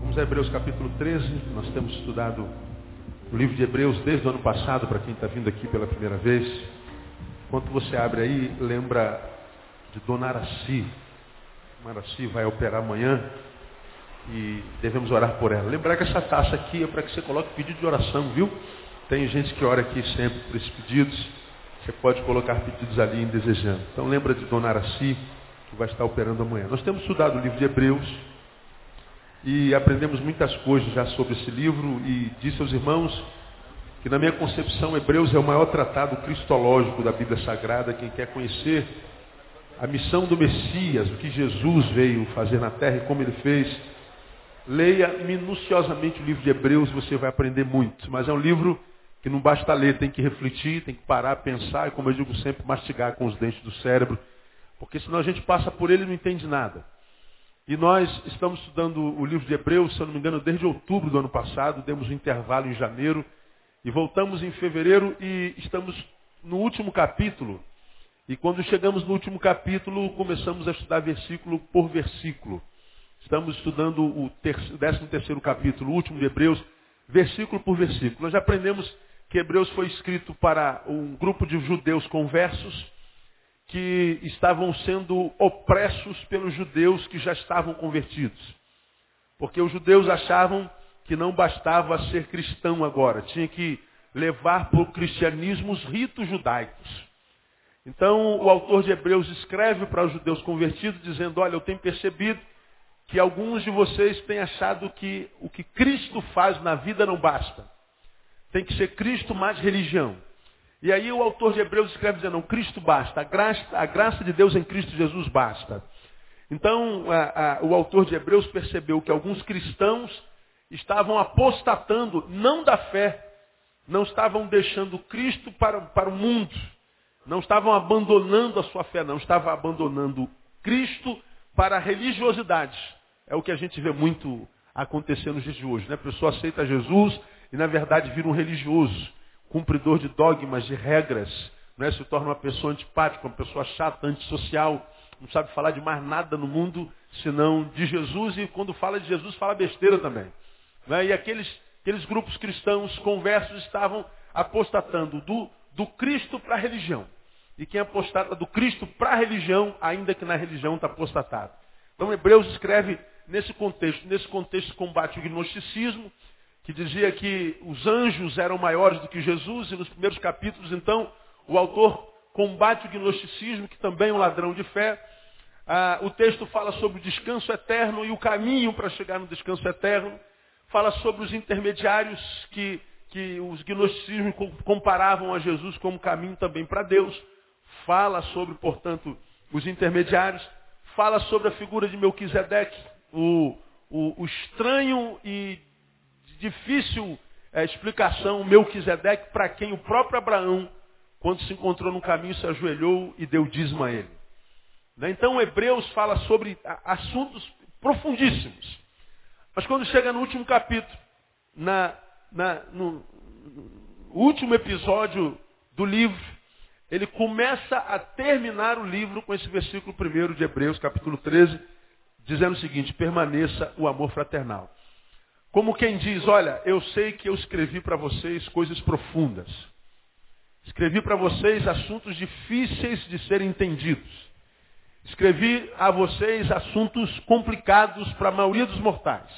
Vamos a Hebreus capítulo 13. Nós temos estudado o livro de Hebreus desde o ano passado, para quem está vindo aqui pela primeira vez. Enquanto você abre aí, lembra de Dona Araci. Araci vai operar amanhã e devemos orar por ela. Lembrar que essa taça aqui é para que você coloque pedido de oração, viu? Tem gente que ora aqui sempre por esses pedidos. Você pode colocar pedidos ali em desejando. Então lembra de Dona Araci, que vai estar operando amanhã. Nós temos estudado o livro de Hebreus e aprendemos muitas coisas já sobre esse livro e disse aos irmãos que na minha concepção Hebreus é o maior tratado cristológico da Bíblia Sagrada. Quem quer conhecer a missão do Messias, o que Jesus veio fazer na terra e como ele fez, leia minuciosamente o livro de Hebreus, você vai aprender muito. Mas é um livro que não basta ler, tem que refletir, tem que parar, pensar e, como eu digo sempre, mastigar com os dentes do cérebro, porque senão a gente passa por ele e não entende nada. E nós estamos estudando o livro de Hebreus, se eu não me engano, desde outubro do ano passado, demos um intervalo em janeiro e voltamos em fevereiro e estamos no último capítulo. E quando chegamos no último capítulo, começamos a estudar versículo por versículo. Estamos estudando o 13 terceiro capítulo, o último de Hebreus, versículo por versículo. Nós já aprendemos que Hebreus foi escrito para um grupo de judeus conversos que estavam sendo opressos pelos judeus que já estavam convertidos. Porque os judeus achavam que não bastava ser cristão agora, tinha que levar para o cristianismo os ritos judaicos. Então o autor de Hebreus escreve para os judeus convertidos dizendo, olha, eu tenho percebido que alguns de vocês têm achado que o que Cristo faz na vida não basta. Tem que ser Cristo mais religião. E aí o autor de Hebreus escreve dizendo, não, Cristo basta, a graça, a graça de Deus em Cristo Jesus basta. Então a, a, o autor de Hebreus percebeu que alguns cristãos estavam apostatando, não da fé, não estavam deixando Cristo para, para o mundo, não estavam abandonando a sua fé, não, estavam abandonando Cristo para a religiosidade. É o que a gente vê muito acontecer nos dias de hoje. Né? A pessoa aceita Jesus e, na verdade, vira um religioso, cumpridor de dogmas, de regras. Né? Se torna uma pessoa antipática, uma pessoa chata, antissocial. Não sabe falar de mais nada no mundo senão de Jesus. E quando fala de Jesus, fala besteira também. Né? E aqueles, aqueles grupos cristãos conversos estavam apostatando do, do Cristo para a religião. E quem apostata do Cristo para a religião, ainda que na religião está apostatado. Então Hebreus escreve nesse contexto. Nesse contexto combate o gnosticismo, que dizia que os anjos eram maiores do que Jesus, e nos primeiros capítulos, então, o autor combate o gnosticismo, que também é um ladrão de fé. Ah, o texto fala sobre o descanso eterno e o caminho para chegar no descanso eterno. Fala sobre os intermediários que, que os gnosticismos comparavam a Jesus como caminho também para Deus. Fala sobre, portanto, os intermediários. Fala sobre a figura de Melquisedeque, o, o, o estranho e difícil é, explicação Melquisedeque para quem o próprio Abraão, quando se encontrou no caminho, se ajoelhou e deu dízimo a ele. Né? Então Hebreus fala sobre assuntos profundíssimos. Mas quando chega no último capítulo, na, na, no, no último episódio do livro, ele começa a terminar o livro com esse versículo primeiro de Hebreus, capítulo 13, dizendo o seguinte, permaneça o amor fraternal. Como quem diz, olha, eu sei que eu escrevi para vocês coisas profundas. Escrevi para vocês assuntos difíceis de serem entendidos. Escrevi a vocês assuntos complicados para a maioria dos mortais.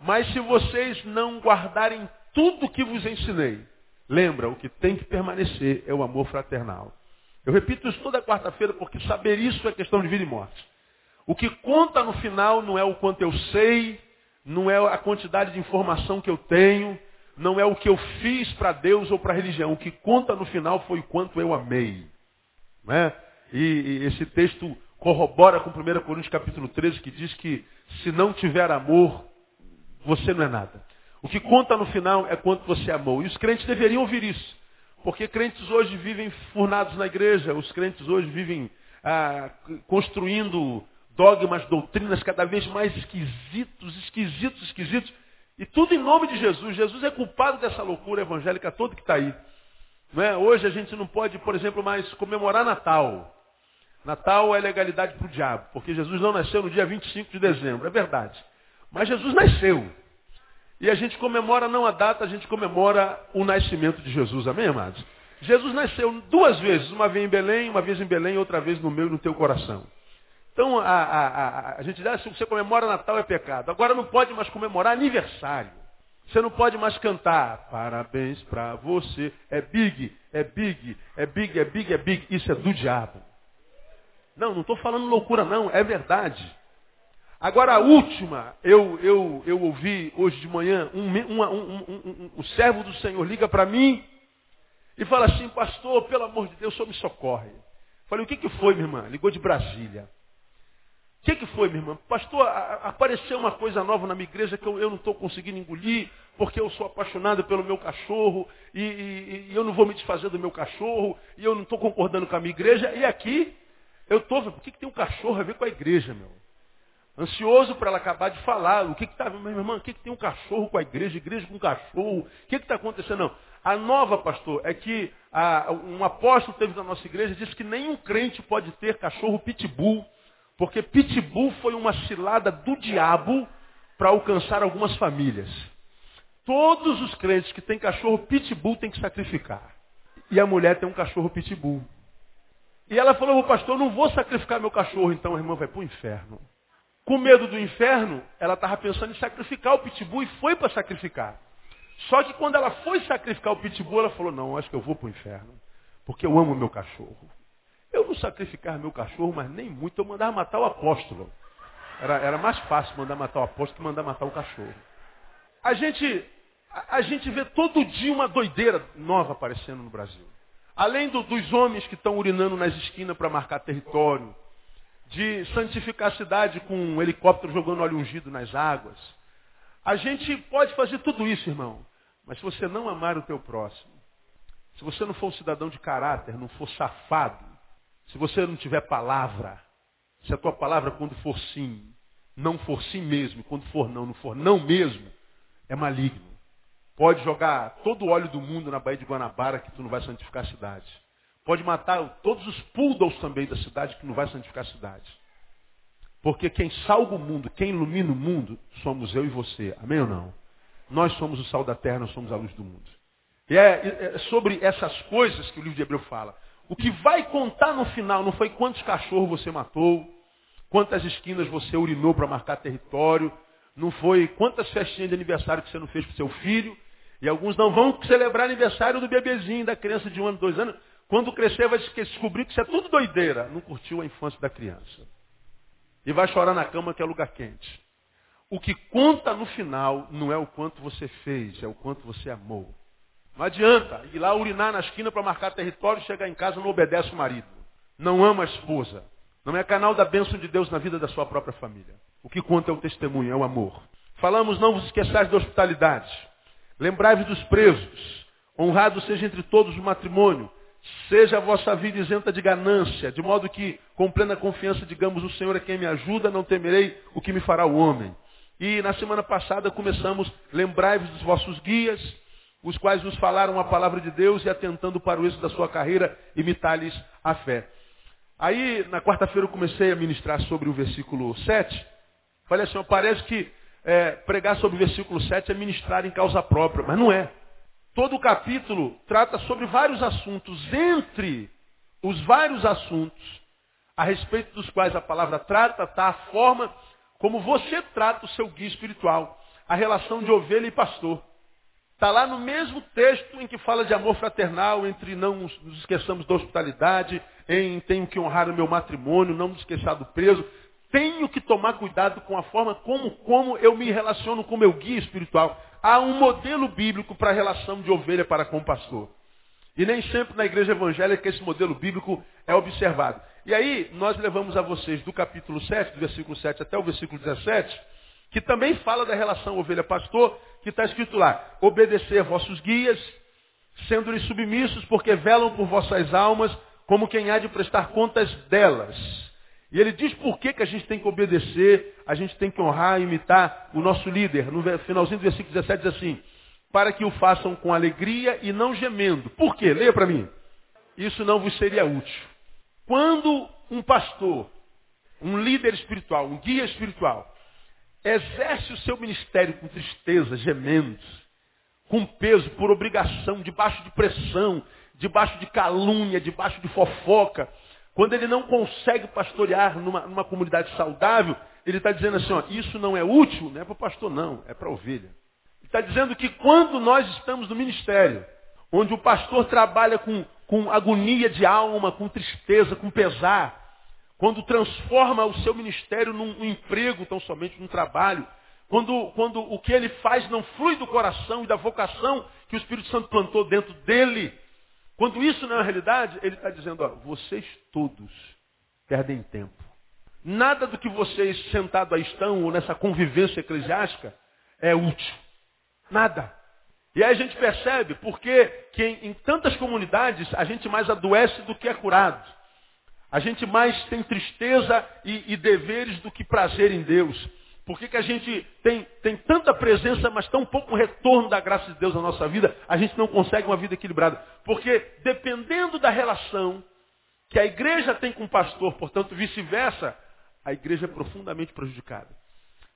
Mas se vocês não guardarem tudo que vos ensinei, lembra, o que tem que permanecer é o amor fraternal. Eu repito isso toda quarta-feira porque saber isso é questão de vida e morte. O que conta no final não é o quanto eu sei, não é a quantidade de informação que eu tenho, não é o que eu fiz para Deus ou para a religião. O que conta no final foi o quanto eu amei. Né? E, e, esse texto corrobora com 1 Coríntios capítulo 13, que diz que se não tiver amor, você não é nada. O que conta no final é quanto você amou. E os crentes deveriam ouvir isso. Porque crentes hoje vivem furnados na igreja, os crentes hoje vivem ah, construindo dogmas, doutrinas cada vez mais esquisitos, esquisitos, esquisitos. E tudo em nome de Jesus. Jesus é culpado dessa loucura evangélica toda que está aí. É? Hoje a gente não pode, por exemplo, mais comemorar Natal. Natal é legalidade para o diabo, porque Jesus não nasceu no dia 25 de dezembro, é verdade. Mas Jesus nasceu. E a gente comemora não a data, a gente comemora o nascimento de Jesus. Amém, amados? Jesus nasceu duas vezes, uma vez em Belém, uma vez em Belém, outra vez no meu e no teu coração. Então a, a, a, a gente diz, ah, se você comemora Natal é pecado. Agora não pode mais comemorar aniversário. Você não pode mais cantar parabéns para você. É big, é big, é big, é big, é big. Isso é do diabo. Não, não estou falando loucura não, é verdade. Agora a última, eu, eu, eu ouvi hoje de manhã, um, um, um, um servo do Senhor liga para mim e fala assim, pastor, pelo amor de Deus, senhor me socorre. Falei, o que, que foi, minha irmã? Ligou de Brasília. O que, que foi, minha irmã? Pastor, apareceu uma coisa nova na minha igreja que eu, eu não estou conseguindo engolir, porque eu sou apaixonado pelo meu cachorro, e, e, e eu não vou me desfazer do meu cachorro, e eu não estou concordando com a minha igreja, e aqui eu estou, o que, que tem um cachorro a ver com a igreja, meu? Ansioso para ela acabar de falar. O que está, minha irmã, o que, que tem um cachorro com a igreja, igreja com cachorro? O que está acontecendo? Não. A nova, pastor, é que a, um apóstolo teve na nossa igreja disse que nenhum crente pode ter cachorro pitbull porque pitbull foi uma cilada do diabo para alcançar algumas famílias. Todos os crentes que têm cachorro pitbull têm que sacrificar. E a mulher tem um cachorro pitbull. E ela falou, pastor, eu não vou sacrificar meu cachorro, então a irmã vai para o inferno. Com medo do inferno, ela estava pensando em sacrificar o pitbull e foi para sacrificar. Só que quando ela foi sacrificar o pitbull, ela falou, não, acho que eu vou para o inferno. Porque eu amo meu cachorro. Eu não sacrificava meu cachorro, mas nem muito, eu mandava matar o apóstolo. Era, era mais fácil mandar matar o apóstolo que mandar matar o cachorro. A gente, a, a gente vê todo dia uma doideira nova aparecendo no Brasil. Além do, dos homens que estão urinando nas esquinas para marcar território, de santificar a cidade com um helicóptero jogando óleo ungido nas águas. A gente pode fazer tudo isso, irmão. Mas se você não amar o teu próximo, se você não for um cidadão de caráter, não for safado, se você não tiver palavra, se a tua palavra quando for sim, não for sim mesmo, quando for não, não for não mesmo, é maligno. Pode jogar todo o óleo do mundo na Baía de Guanabara que tu não vai santificar a cidade. Pode matar todos os poodles também da cidade que não vai santificar a cidade. Porque quem salva o mundo, quem ilumina o mundo, somos eu e você. Amém ou não? Nós somos o sal da terra, nós somos a luz do mundo. E é, é sobre essas coisas que o livro de Hebreu fala. O que vai contar no final não foi quantos cachorros você matou, quantas esquinas você urinou para marcar território, não foi quantas festinhas de aniversário que você não fez para seu filho. E alguns não vão celebrar aniversário do bebezinho, da criança de um ano, dois anos. Quando crescer vai descobrir que isso é tudo doideira. Não curtiu a infância da criança. E vai chorar na cama que é lugar quente. O que conta no final não é o quanto você fez, é o quanto você amou. Não adianta ir lá urinar na esquina para marcar território e chegar em casa não obedece o marido. Não ama a esposa. Não é canal da bênção de Deus na vida da sua própria família. O que conta é o testemunho, é o amor. Falamos, não vos esqueçais da hospitalidade. Lembrai-vos dos presos. Honrado seja entre todos o matrimônio. Seja a vossa vida isenta de ganância, de modo que, com plena confiança, digamos, o Senhor é quem me ajuda, não temerei o que me fará o homem. E na semana passada começamos, lembrai-vos dos vossos guias, os quais nos falaram a palavra de Deus e atentando para o êxito da sua carreira, imitar-lhes a fé. Aí, na quarta-feira, eu comecei a ministrar sobre o versículo 7. Falei assim, parece que é, pregar sobre o versículo 7 é ministrar em causa própria, mas não é. Todo o capítulo trata sobre vários assuntos, entre os vários assuntos a respeito dos quais a palavra trata, está a forma como você trata o seu guia espiritual, a relação de ovelha e pastor. Está lá no mesmo texto em que fala de amor fraternal, entre não nos esqueçamos da hospitalidade, em tenho que honrar o meu matrimônio, não nos esqueçar do preso. Tenho que tomar cuidado com a forma como, como eu me relaciono com meu guia espiritual. Há um modelo bíblico para a relação de ovelha para com o pastor. E nem sempre na igreja evangélica esse modelo bíblico é observado. E aí, nós levamos a vocês do capítulo 7, do versículo 7 até o versículo 17, que também fala da relação ovelha-pastor, que está escrito lá, obedecer vossos guias, sendo-lhes submissos, porque velam por vossas almas, como quem há de prestar contas delas. E ele diz por que, que a gente tem que obedecer, a gente tem que honrar e imitar o nosso líder. No finalzinho do versículo 17 diz assim, para que o façam com alegria e não gemendo. Por quê? Leia para mim. Isso não vos seria útil. Quando um pastor, um líder espiritual, um guia espiritual, exerce o seu ministério com tristeza, gemendo, com peso, por obrigação, debaixo de pressão, debaixo de calúnia, debaixo de fofoca, quando ele não consegue pastorear numa, numa comunidade saudável, ele está dizendo assim, ó, isso não é útil, não é para o pastor não, é para a ovelha. Ele está dizendo que quando nós estamos no ministério, onde o pastor trabalha com, com agonia de alma, com tristeza, com pesar, quando transforma o seu ministério num, emprego, tão somente num trabalho, quando, quando o que ele faz não flui do coração e da vocação que o Espírito Santo plantou dentro dele, quando isso não é realidade, ele está dizendo, ó, vocês todos perdem tempo. Nada do que vocês sentados aí estão, ou nessa convivência eclesiástica, é útil. Nada. E aí a gente percebe porque que em, em tantas comunidades a gente mais adoece do que é curado. A gente mais tem tristeza e, e deveres do que prazer em Deus. Por que, que a gente tem, tem tanta presença, mas tão pouco retorno da graça de Deus na nossa vida, a gente não consegue uma vida equilibrada? Porque dependendo da relação que a igreja tem com o pastor, portanto vice-versa, a igreja é profundamente prejudicada.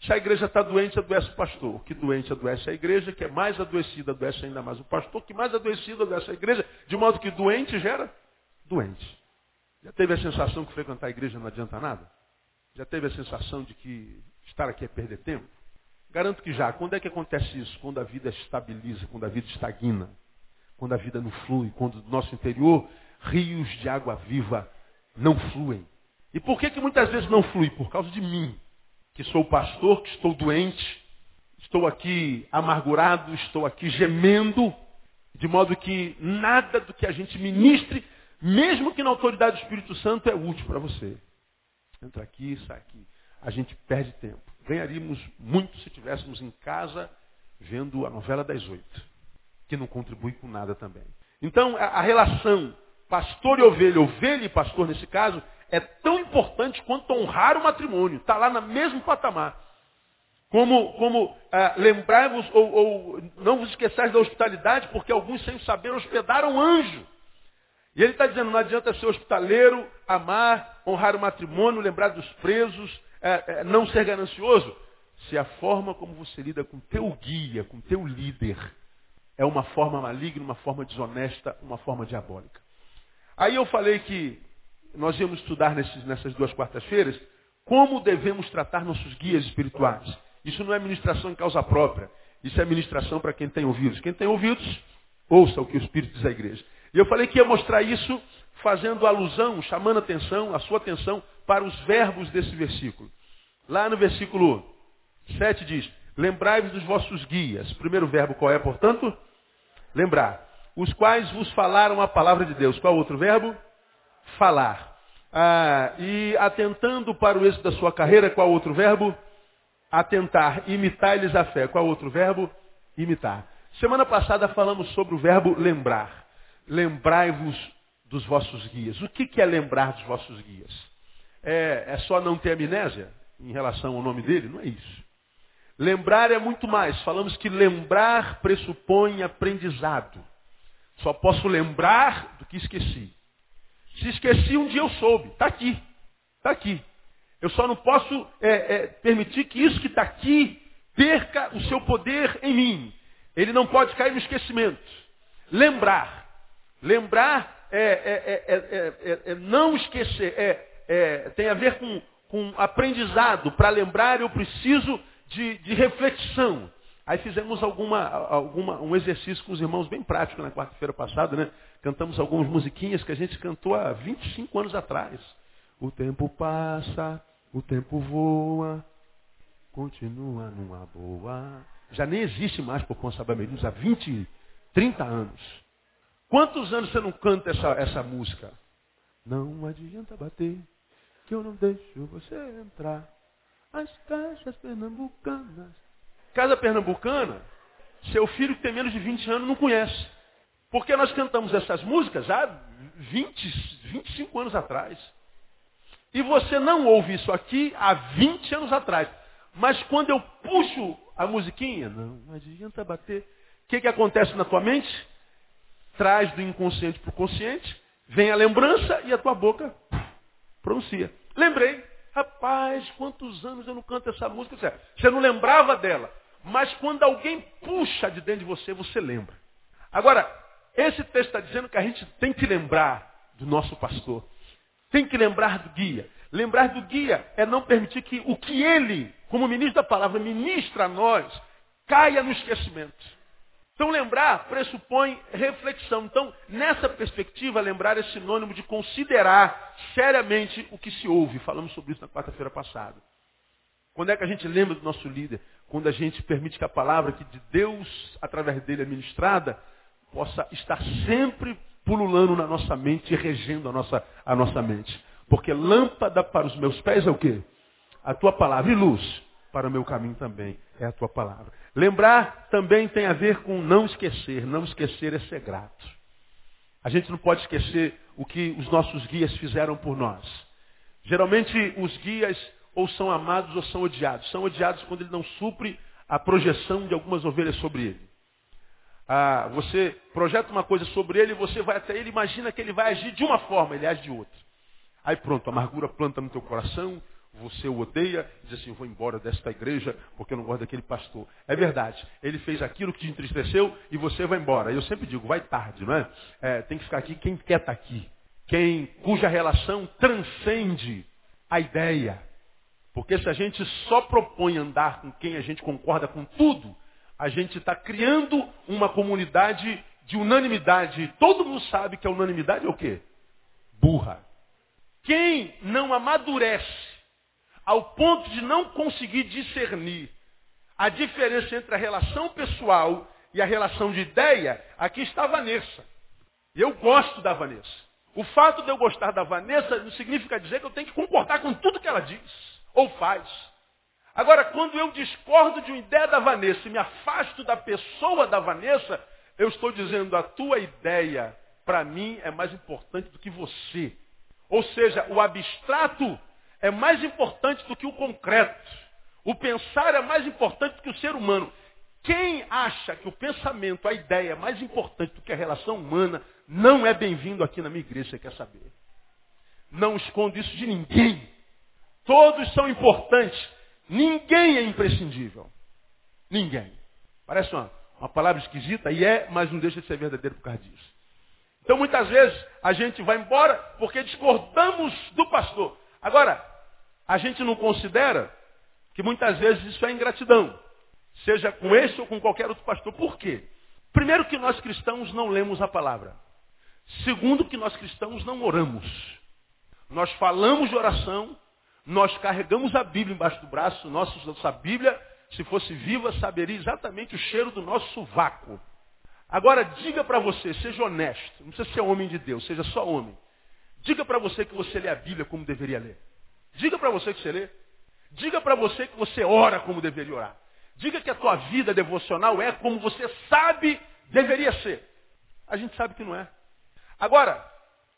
Se a igreja está doente, adoece o pastor. Que doente adoece a igreja, que é mais adoecida, adoece ainda mais o pastor, que mais adoecida adoece a igreja, de modo que doente gera doente. Já teve a sensação que frequentar a igreja não adianta nada? Já teve a sensação de que estar aqui é perder tempo? Garanto que já. Quando é que acontece isso? Quando a vida estabiliza, quando a vida estagna, quando a vida não flui, quando do nosso interior rios de água viva não fluem. E por que, que muitas vezes não flui? Por causa de mim, que sou pastor, que estou doente, estou aqui amargurado, estou aqui gemendo, de modo que nada do que a gente ministre, mesmo que na autoridade do Espírito Santo, é útil para você. Entra aqui, sai aqui a gente perde tempo. Ganharíamos muito se estivéssemos em casa vendo a novela das oito, que não contribui com nada também. Então, a, a relação pastor e ovelha, ovelha e pastor nesse caso, é tão importante quanto honrar o matrimônio. Está lá no mesmo patamar. Como, como ah, lembrai-vos, ou, ou, não vos esqueçais da hospitalidade, porque alguns sem saber hospedaram anjo. E ele está dizendo, não adianta ser hospitaleiro, amar, honrar o matrimônio, lembrar dos presos, é, é, não ser ganancioso? Se a forma como você lida com teu guia, com teu líder, é uma forma maligna, uma forma desonesta, uma forma diabólica. Aí eu falei que nós íamos estudar nesses, nessas duas quartas-feiras como devemos tratar nossos guias espirituais. Isso não é ministração em causa própria. Isso é ministração para quem tem ouvidos. Quem tem ouvidos, ouça o que o Espírito diz à igreja. E eu falei que ia mostrar isso fazendo alusão, chamando a atenção, a sua atenção para os verbos desse versículo. Lá no versículo 7 diz, lembrai-vos dos vossos guias. Primeiro verbo qual é, portanto? Lembrar. Os quais vos falaram a palavra de Deus. Qual outro verbo? Falar. Ah, e atentando para o êxito da sua carreira, qual outro verbo? Atentar. Imitar-lhes a fé. Qual outro verbo? Imitar. Semana passada falamos sobre o verbo lembrar. Lembrai-vos dos vossos guias. O que é lembrar dos vossos guias? é, é só não ter amnésia em relação ao nome dele? Não é isso. Lembrar é muito mais. Falamos que lembrar pressupõe aprendizado. Só posso lembrar do que esqueci. Se esqueci, um dia eu soube. Está aqui. Está aqui. Eu só não posso é, é, permitir que isso que está aqui perca o seu poder em mim. Ele não pode cair no esquecimento. Lembrar. Lembrar é, é, é, é não esquecer, é é, tem a ver com, com aprendizado. Para lembrar, eu preciso de, de reflexão. Aí fizemos alguma, alguma, um exercício com os irmãos bem prático na quarta-feira passada, né? Cantamos algumas musiquinhas que a gente cantou há 25 anos atrás. O tempo passa, o tempo voa, continua numa boa. Já nem existe mais por Consabamelinos há 20, 30 anos. Quantos anos você não canta essa, essa música? Não adianta bater, que eu não deixo você entrar. As caixas pernambucanas. Casa pernambucana, seu filho que tem menos de 20 anos não conhece. Porque nós cantamos essas músicas há 20, 25 anos atrás. E você não ouve isso aqui há 20 anos atrás. Mas quando eu puxo a musiquinha, não adianta bater. O que, que acontece na tua mente? Traz do inconsciente para o consciente, vem a lembrança e a tua boca pronuncia. Lembrei. Rapaz, quantos anos eu não canto essa música? Você não lembrava dela. Mas quando alguém puxa de dentro de você, você lembra. Agora, esse texto está dizendo que a gente tem que lembrar do nosso pastor. Tem que lembrar do guia. Lembrar do guia é não permitir que o que ele, como ministro da palavra, ministra a nós, caia no esquecimento. Então lembrar pressupõe reflexão. Então, nessa perspectiva, lembrar é sinônimo de considerar seriamente o que se ouve. Falamos sobre isso na quarta-feira passada. Quando é que a gente lembra do nosso líder? Quando a gente permite que a palavra que de Deus, através dele é ministrada, possa estar sempre pululando na nossa mente e regendo a nossa, a nossa mente. Porque lâmpada para os meus pés é o quê? A tua palavra e luz para o meu caminho também é a tua palavra. Lembrar também tem a ver com não esquecer. Não esquecer é ser grato. A gente não pode esquecer o que os nossos guias fizeram por nós. Geralmente os guias ou são amados ou são odiados. São odiados quando ele não supre a projeção de algumas ovelhas sobre ele. Ah, você projeta uma coisa sobre ele, você vai até ele, imagina que ele vai agir de uma forma, ele age de outra. Aí pronto, a amargura planta no teu coração, você o odeia, diz assim, vou embora desta igreja porque eu não gosto daquele pastor. É verdade, ele fez aquilo que te entristeceu e você vai embora. Eu sempre digo, vai tarde, não é? é tem que ficar aqui quem quer estar tá aqui. Quem, cuja relação transcende a ideia. Porque se a gente só propõe andar com quem a gente concorda com tudo, a gente está criando uma comunidade de unanimidade. Todo mundo sabe que a unanimidade é o quê? Burra. Quem não amadurece ao ponto de não conseguir discernir a diferença entre a relação pessoal e a relação de ideia, aqui está a Vanessa. Eu gosto da Vanessa. O fato de eu gostar da Vanessa não significa dizer que eu tenho que concordar com tudo que ela diz ou faz. Agora, quando eu discordo de uma ideia da Vanessa e me afasto da pessoa da Vanessa, eu estou dizendo a tua ideia, para mim, é mais importante do que você. Ou seja, o abstrato é mais importante do que o concreto. O pensar é mais importante do que o ser humano. Quem acha que o pensamento, a ideia é mais importante do que a relação humana, não é bem-vindo aqui na minha igreja, você quer saber. Não escondo isso de ninguém. Todos são importantes. Ninguém é imprescindível. Ninguém. Parece uma, uma palavra esquisita e é, mas não deixa de ser verdadeiro por causa disso. Então muitas vezes a gente vai embora porque discordamos do pastor. Agora, a gente não considera que muitas vezes isso é ingratidão. Seja com esse ou com qualquer outro pastor. Por quê? Primeiro que nós cristãos não lemos a palavra. Segundo que nós cristãos não oramos. Nós falamos de oração, nós carregamos a Bíblia embaixo do braço, nossa Bíblia, se fosse viva, saberia exatamente o cheiro do nosso vácuo. Agora, diga para você, seja honesto, não precisa ser homem de Deus, seja só homem. Diga para você que você lê a Bíblia como deveria ler. Diga para você que você lê. Diga para você que você ora como deveria orar. Diga que a tua vida devocional é como você sabe deveria ser. A gente sabe que não é. Agora,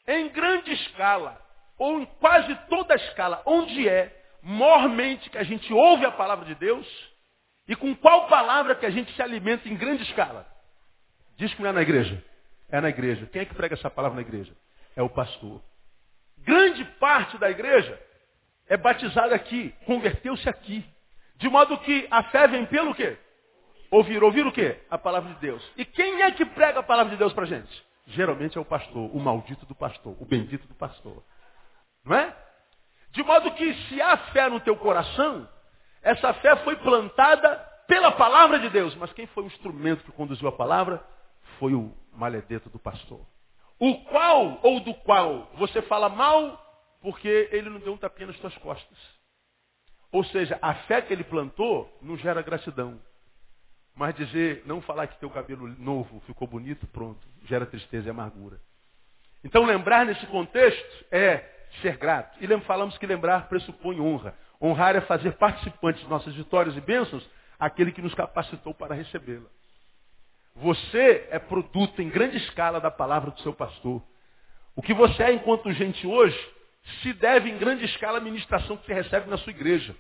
em grande escala, ou em quase toda a escala, onde é mormente que a gente ouve a palavra de Deus e com qual palavra que a gente se alimenta em grande escala? Diz que não é na igreja. É na igreja. Quem é que prega essa palavra na igreja? É o pastor. Grande parte da igreja é batizada aqui, converteu-se aqui. De modo que a fé vem pelo quê? Ouvir. Ouvir o quê? A palavra de Deus. E quem é que prega a palavra de Deus para gente? Geralmente é o pastor, o maldito do pastor, o bendito do pastor. Não é? De modo que se há fé no teu coração, essa fé foi plantada pela palavra de Deus. Mas quem foi o instrumento que conduziu a palavra? Foi o maledeto do pastor. O qual ou do qual você fala mal porque ele não deu um tapinha nas tuas costas. Ou seja, a fé que ele plantou não gera gratidão. Mas dizer, não falar que teu cabelo novo ficou bonito, pronto, gera tristeza e amargura. Então lembrar nesse contexto é ser grato. E falamos que lembrar pressupõe honra. Honrar é fazer participantes de nossas vitórias e bênçãos aquele que nos capacitou para recebê-la. Você é produto em grande escala da palavra do seu pastor. O que você é enquanto gente hoje se deve em grande escala à ministração que você recebe na sua igreja.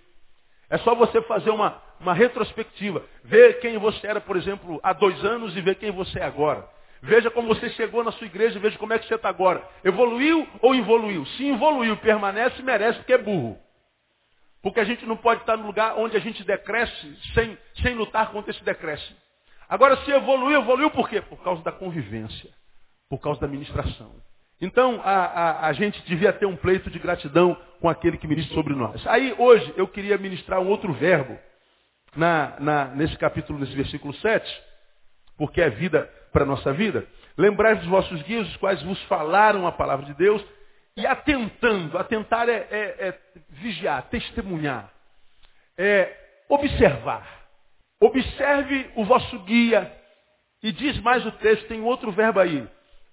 É só você fazer uma, uma retrospectiva. Ver quem você era, por exemplo, há dois anos e ver quem você é agora. Veja como você chegou na sua igreja, veja como é que você está agora. Evoluiu ou evoluiu? Se evoluiu, permanece, merece, porque é burro. Porque a gente não pode estar no lugar onde a gente decresce sem, sem lutar contra esse decréscimo. Agora, se evoluiu, evoluiu por quê? Por causa da convivência, por causa da ministração. Então, a, a, a, gente devia ter um pleito de gratidão com aquele que ministra sobre nós. Aí, hoje, eu queria ministrar um outro verbo na, na, nesse capítulo, nesse versículo 7, porque é vida para a nossa vida. Lembrai dos vossos guias, os quais vos falaram a palavra de Deus, e atentando, atentar é, é, é vigiar, testemunhar, é observar. Observe o vosso guia. E diz mais o texto, tem outro verbo aí.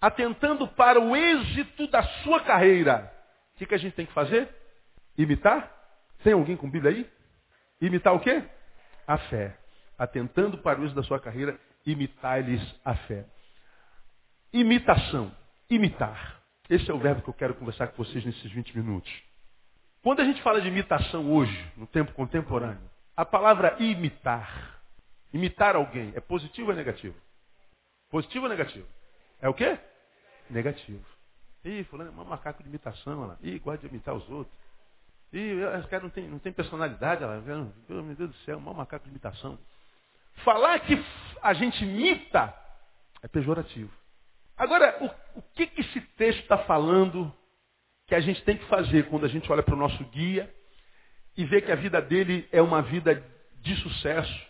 Atentando para o êxito da sua carreira. O que, que a gente tem que fazer? Imitar? Tem alguém com Bíblia aí? Imitar o quê? A fé. Atentando para o êxito da sua carreira, imitar-lhes a fé. Imitação. Imitar. Esse é o verbo que eu quero conversar com vocês nesses 20 minutos. Quando a gente fala de imitação hoje, no tempo contemporâneo, a palavra imitar, imitar alguém, é positivo ou é negativo? Positivo ou negativo? É o quê? Negativo. Ih, fulano é um macaco de imitação, lá. Ih, gosta de imitar os outros. Ih, esse cara não tem, não tem personalidade, lá. Meu Deus do céu, um macaco de imitação. Falar que a gente imita é pejorativo. Agora, o, o que, que esse texto está falando que a gente tem que fazer quando a gente olha para o nosso guia e vê que a vida dele é uma vida de sucesso,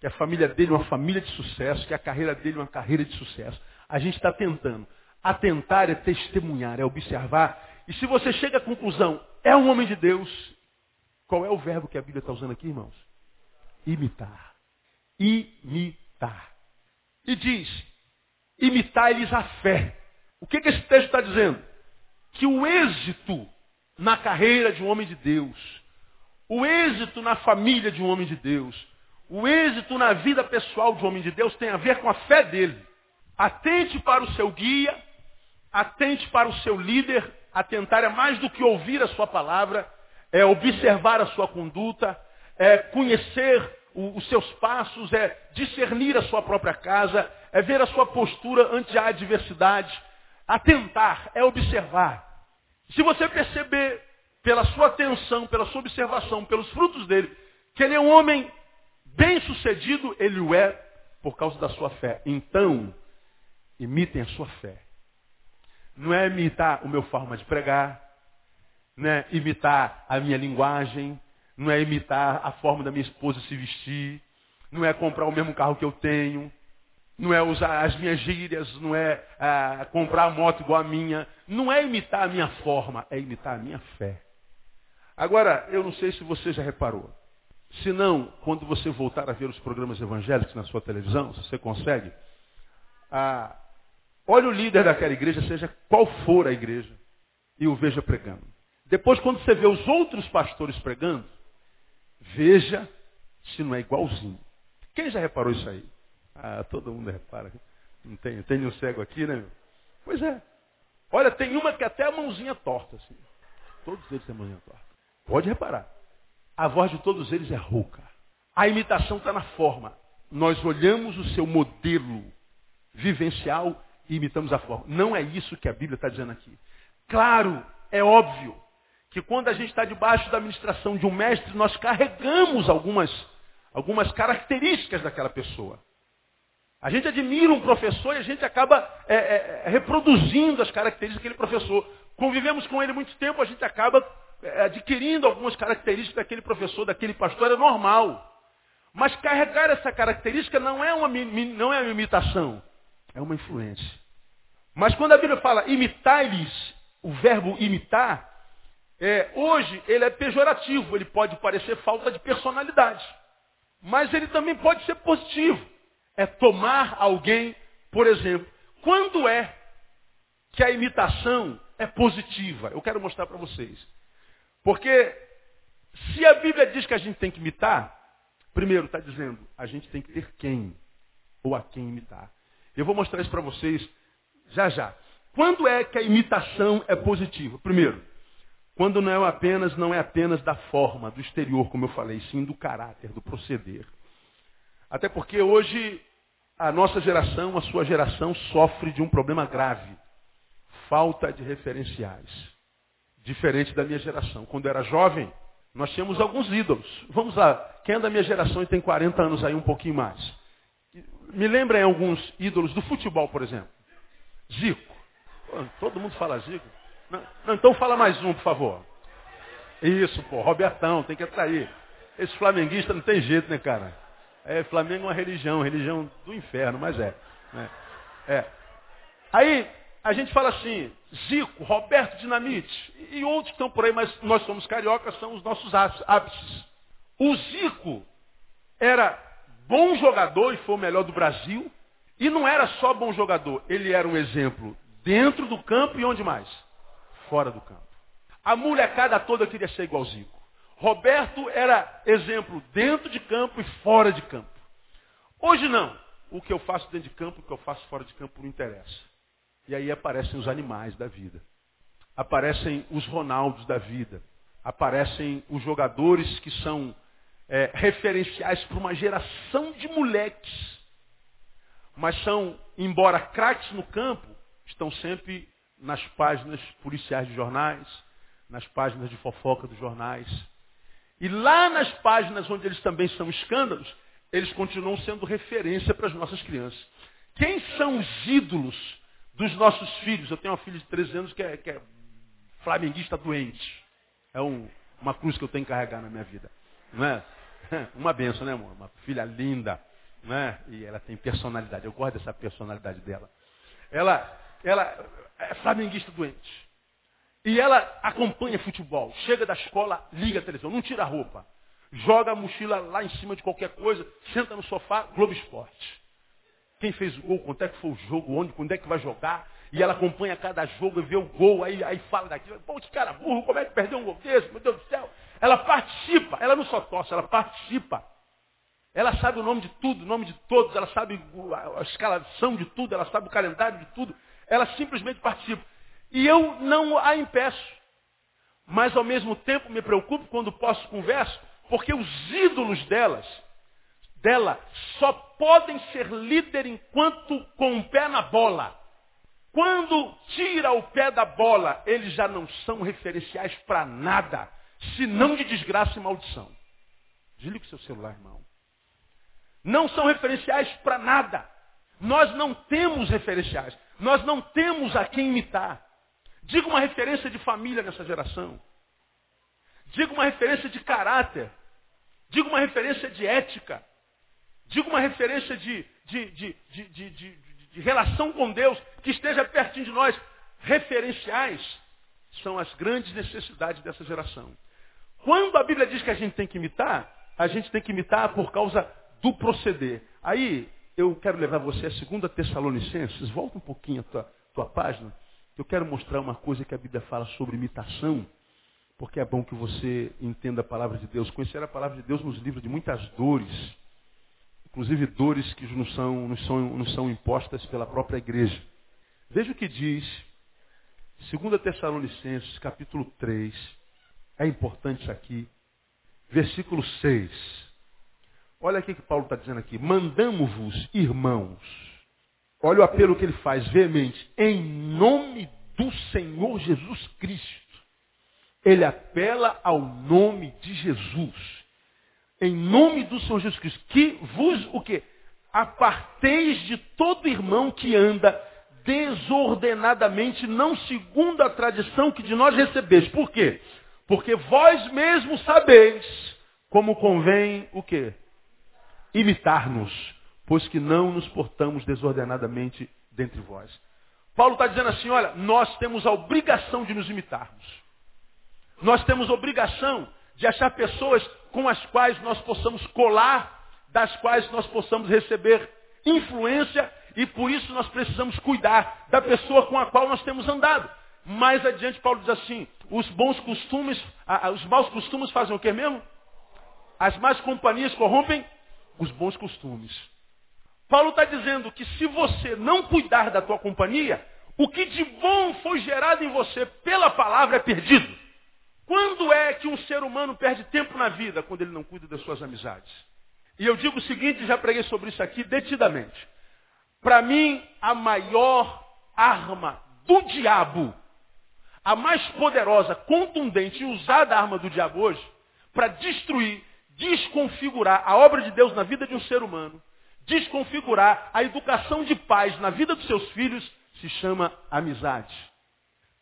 que a família dele é uma família de sucesso, que a carreira dele é uma carreira de sucesso. A gente está tentando. Atentar é testemunhar, é observar. E se você chega à conclusão, é um homem de Deus, qual é o verbo que a Bíblia está usando aqui, irmãos? Imitar. Imitar. E diz, imitar-lhes a fé. O que, que esse texto está dizendo? Que o êxito na carreira de um homem de Deus, o êxito na família de um homem de Deus, o êxito na vida pessoal de um homem de Deus tem a ver com a fé dele. Atente para o seu guia, atente para o seu líder, atentar é mais do que ouvir a sua palavra, é observar a sua conduta, é conhecer os seus passos, é discernir a sua própria casa, é ver a sua postura ante a adversidade. Atentar é observar. Se você perceber pela sua atenção, pela sua observação, pelos frutos dele, que ele é um homem bem sucedido, ele o é por causa da sua fé. Então, imitem a sua fé. Não é imitar o meu forma de pregar, não é imitar a minha linguagem, não é imitar a forma da minha esposa se vestir, não é comprar o mesmo carro que eu tenho, não é usar as minhas gírias, não é ah, comprar a moto igual a minha, não é imitar a minha forma, é imitar a minha fé. Agora, eu não sei se você já reparou. Se não, quando você voltar a ver os programas evangélicos na sua televisão, se você consegue, ah, olhe o líder daquela igreja, seja qual for a igreja, e o veja pregando. Depois, quando você vê os outros pastores pregando, veja se não é igualzinho. Quem já reparou isso aí? Ah, todo mundo repara. Não tem, tem um cego aqui, né? Pois é. Olha, tem uma que até a mãozinha torta, assim. Todos eles têm a mãozinha torta. Pode reparar. A voz de todos eles é rouca. A imitação está na forma. Nós olhamos o seu modelo vivencial e imitamos a forma. Não é isso que a Bíblia está dizendo aqui. Claro, é óbvio que quando a gente está debaixo da administração de um mestre, nós carregamos algumas, algumas características daquela pessoa. A gente admira um professor e a gente acaba é, é, reproduzindo as características daquele professor. Convivemos com ele muito tempo, a gente acaba é, adquirindo algumas características daquele professor, daquele pastor, é normal. Mas carregar essa característica não é uma, não é uma imitação, é uma influência. Mas quando a Bíblia fala imitar-lhes, o verbo imitar, é, hoje ele é pejorativo, ele pode parecer falta de personalidade. Mas ele também pode ser positivo é tomar alguém, por exemplo. Quando é que a imitação é positiva? Eu quero mostrar para vocês. Porque se a Bíblia diz que a gente tem que imitar, primeiro está dizendo, a gente tem que ter quem ou a quem imitar. Eu vou mostrar isso para vocês já já. Quando é que a imitação é positiva? Primeiro, quando não é apenas, não é apenas da forma, do exterior, como eu falei, sim do caráter, do proceder. Até porque hoje a nossa geração, a sua geração, sofre de um problema grave. Falta de referenciais. Diferente da minha geração. Quando eu era jovem, Nós tínhamos alguns ídolos. Vamos lá, quem é da minha geração e tem 40 anos aí, um pouquinho mais? Me lembrem alguns ídolos do futebol, por exemplo. Zico. todo mundo fala Zico. Não, não, então fala mais um, por favor. Isso, pô, Robertão, tem que atrair. Esse flamenguista não tem jeito, né, cara? É, Flamengo é uma religião, religião do inferno, mas é. Né? É. Aí, a gente fala assim, Zico, Roberto Dinamite e outros que estão por aí, mas nós somos cariocas, são os nossos ápices. O Zico era bom jogador e foi o melhor do Brasil. E não era só bom jogador, ele era um exemplo dentro do campo e onde mais? Fora do campo. A molecada toda queria ser igual Zico. Roberto era exemplo dentro de campo e fora de campo. Hoje não. O que eu faço dentro de campo, o que eu faço fora de campo não interessa. E aí aparecem os animais da vida. Aparecem os Ronaldos da vida. Aparecem os jogadores que são é, referenciais para uma geração de moleques. Mas são, embora craques no campo, estão sempre nas páginas policiais de jornais, nas páginas de fofoca dos jornais. E lá nas páginas onde eles também são escândalos, eles continuam sendo referência para as nossas crianças. Quem são os ídolos dos nossos filhos? Eu tenho uma filha de 13 anos que é, que é flamenguista doente. É um, uma cruz que eu tenho que carregar na minha vida. Não é? Uma benção, né, amor? Uma filha linda. Né? E ela tem personalidade. Eu gosto dessa personalidade dela. Ela, ela é flamenguista doente. E ela acompanha futebol. Chega da escola, liga a televisão, não tira a roupa. Joga a mochila lá em cima de qualquer coisa, senta no sofá, Globo Esporte. Quem fez o gol, quanto é que foi o jogo, onde, quando é que vai jogar. E ela acompanha cada jogo vê o gol, aí, aí fala daquilo. Pô, que cara burro, como é que perdeu um gol desse? Meu Deus do céu. Ela participa, ela não só torce, ela participa. Ela sabe o nome de tudo, o nome de todos, ela sabe a escalação de tudo, ela sabe o calendário de tudo. Ela simplesmente participa. E eu não a impeço. Mas ao mesmo tempo me preocupo quando posso converso, porque os ídolos delas, dela, só podem ser líder enquanto com o pé na bola. Quando tira o pé da bola, eles já não são referenciais para nada, senão de desgraça e maldição. Desliga o seu celular, irmão. Não são referenciais para nada. Nós não temos referenciais. Nós não temos a quem imitar. Diga uma referência de família nessa geração. Diga uma referência de caráter. Diga uma referência de ética. Diga uma referência de, de, de, de, relação com Deus que esteja pertinho de nós. Referenciais são as grandes necessidades dessa geração. Quando a Bíblia diz que a gente tem que imitar, a gente tem que imitar por causa do proceder. Aí eu quero levar você a 2 Tessalonicenses, volta um pouquinho a tua, tua página. Eu quero mostrar uma coisa que a Bíblia fala sobre imitação, porque é bom que você entenda a palavra de Deus. Conhecer a palavra de Deus nos livra de muitas dores, inclusive dores que nos são, nos são, nos são impostas pela própria igreja. Veja o que diz 2 Tessalonicenses, capítulo 3. É importante aqui. Versículo 6. Olha aqui que Paulo está dizendo aqui. Mandamos-vos, irmãos, Olha o apelo que ele faz, veemente. Em nome do Senhor Jesus Cristo. Ele apela ao nome de Jesus. Em nome do Senhor Jesus Cristo. Que vos, o quê? Aparteis de todo irmão que anda desordenadamente, não segundo a tradição que de nós recebeis. Por quê? Porque vós mesmos sabeis como convém o quê? Imitar-nos pois que não nos portamos desordenadamente dentre vós. Paulo está dizendo assim, olha, nós temos a obrigação de nos imitarmos. Nós temos obrigação de achar pessoas com as quais nós possamos colar, das quais nós possamos receber influência e por isso nós precisamos cuidar da pessoa com a qual nós temos andado. Mais adiante Paulo diz assim, os bons costumes, os maus costumes fazem o que mesmo? As más companhias corrompem os bons costumes. Paulo está dizendo que se você não cuidar da tua companhia, o que de bom foi gerado em você pela palavra é perdido. Quando é que um ser humano perde tempo na vida? Quando ele não cuida das suas amizades. E eu digo o seguinte, já preguei sobre isso aqui detidamente. Para mim, a maior arma do diabo, a mais poderosa, contundente e usada arma do diabo hoje, para destruir, desconfigurar a obra de Deus na vida de um ser humano, desconfigurar a educação de pais na vida dos seus filhos, se chama amizade.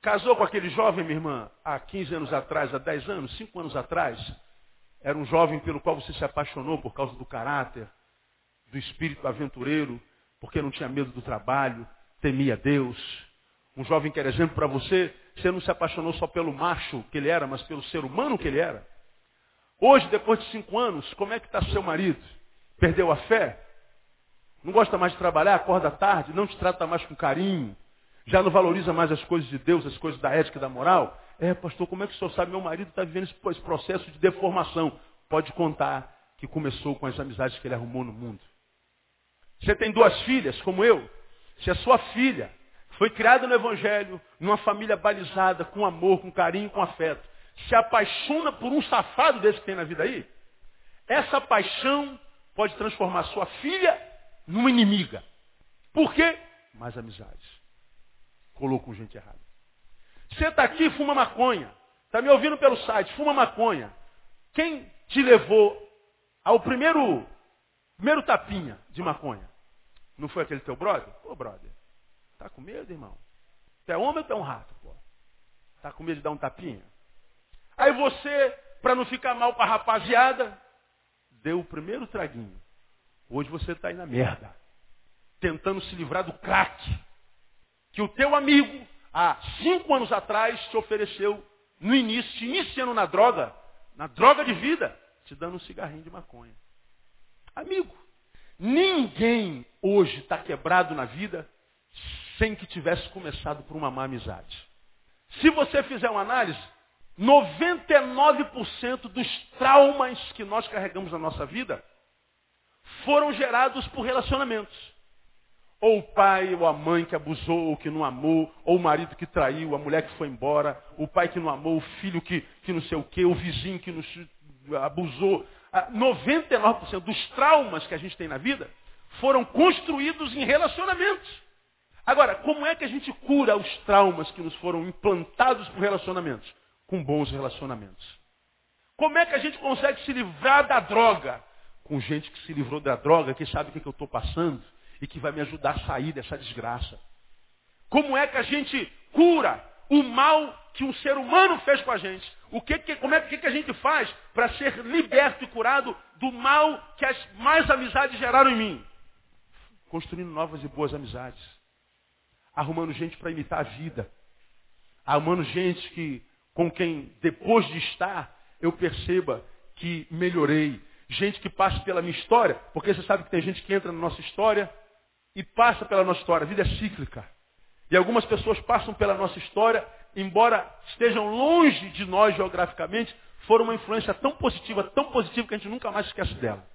Casou com aquele jovem, minha irmã, há 15 anos atrás, há 10 anos, 5 anos atrás. Era um jovem pelo qual você se apaixonou por causa do caráter, do espírito aventureiro, porque não tinha medo do trabalho, temia Deus. Um jovem que era exemplo para você, você não se apaixonou só pelo macho que ele era, mas pelo ser humano que ele era. Hoje, depois de cinco anos, como é que está seu marido? Perdeu a fé? Não gosta mais de trabalhar, acorda tarde, não te trata mais com carinho, já não valoriza mais as coisas de Deus, as coisas da ética e da moral? É, pastor, como é que o senhor sabe? Meu marido está vivendo esse processo de deformação. Pode contar que começou com as amizades que ele arrumou no mundo. Você tem duas filhas, como eu. Se a sua filha foi criada no Evangelho, numa família balizada, com amor, com carinho, com afeto, se apaixona por um safado desse que tem na vida aí, essa paixão pode transformar sua filha numa inimiga. Por quê? Mais amizades. Colou com gente errada. Você está aqui fuma maconha. Está me ouvindo pelo site, fuma maconha. Quem te levou ao primeiro, primeiro tapinha de maconha? Não foi aquele teu brother? Ô, brother, tá com medo, irmão? Tu é homem ou tu é um rato, pô? Tá com medo de dar um tapinha? Aí você, para não ficar mal com a rapaziada, deu o primeiro traguinho. Hoje você está aí na merda. Tentando se livrar do crack. Que o teu amigo, há cinco anos atrás, te ofereceu no início, te iniciando na droga, na droga de vida, te dando um cigarrinho de maconha. Amigo, ninguém hoje está quebrado na vida sem que tivesse começado por uma má amizade. Se você fizer uma análise, 99% dos traumas que nós carregamos na nossa vida foram gerados por relacionamentos. Ou o pai ou a mãe que abusou, ou que não amou, ou o marido que traiu, a mulher que foi embora, o pai que não amou, o filho que, que não sei o quê, o vizinho que nos abusou. 99% ah, dos traumas que a gente tem na vida foram construídos em relacionamentos. Agora, como é que a gente cura os traumas que nos foram implantados por relacionamentos? Com bons relacionamentos. Como é que a gente consegue se livrar da droga? Com gente que se livrou da droga, que sabe o que, eu estou passando e que vai me ajudar a sair dessa desgraça. Como é que a gente cura o mal que um ser humano fez com a gente? O que, que como é que, que a gente faz para ser liberto e curado do mal que as mais amizades geraram em mim? Construindo novas e boas amizades. Arrumando gente para imitar a vida. Arrumando gente que, com quem, depois de estar, eu perceba que melhorei. Gente que passa pela minha história, porque você sabe que tem gente que entra na nossa história e passa pela nossa história. A vida é cíclica. E algumas pessoas passam pela nossa história, embora estejam longe de nós geograficamente, foram uma influência tão positiva, tão positiva que a gente nunca mais esquece dela.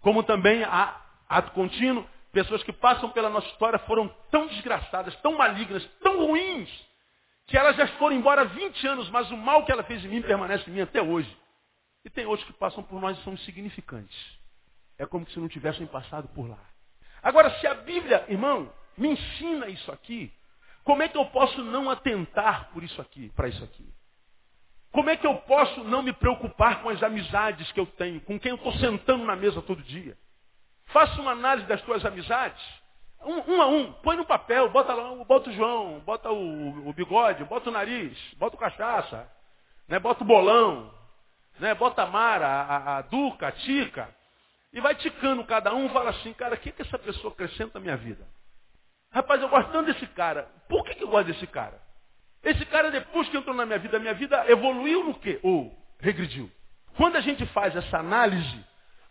Como também há ato contínuo, pessoas que passam pela nossa história foram tão desgraçadas, tão malignas, tão ruins, que elas já foram embora há 20 anos, mas o mal que ela fez em mim permanece em mim até hoje. E tem outros que passam por nós e são insignificantes. É como se não tivessem passado por lá. Agora, se a Bíblia, irmão, me ensina isso aqui, como é que eu posso não atentar por isso aqui, para isso aqui? Como é que eu posso não me preocupar com as amizades que eu tenho, com quem eu estou sentando na mesa todo dia? Faça uma análise das tuas amizades. Um, um, a um, põe no papel, bota lá, bota o João, bota o, o bigode, bota o nariz, bota o cachaça, né, bota o bolão, né, bota a Mara, a, a Duca, a Tica, e vai ticando cada um, fala assim, cara, o que, que essa pessoa acrescenta na minha vida? Rapaz, eu gosto tanto desse cara. Por que, que eu gosto desse cara? Esse cara, depois que entrou na minha vida, a minha vida evoluiu no quê? Ou regrediu? Quando a gente faz essa análise,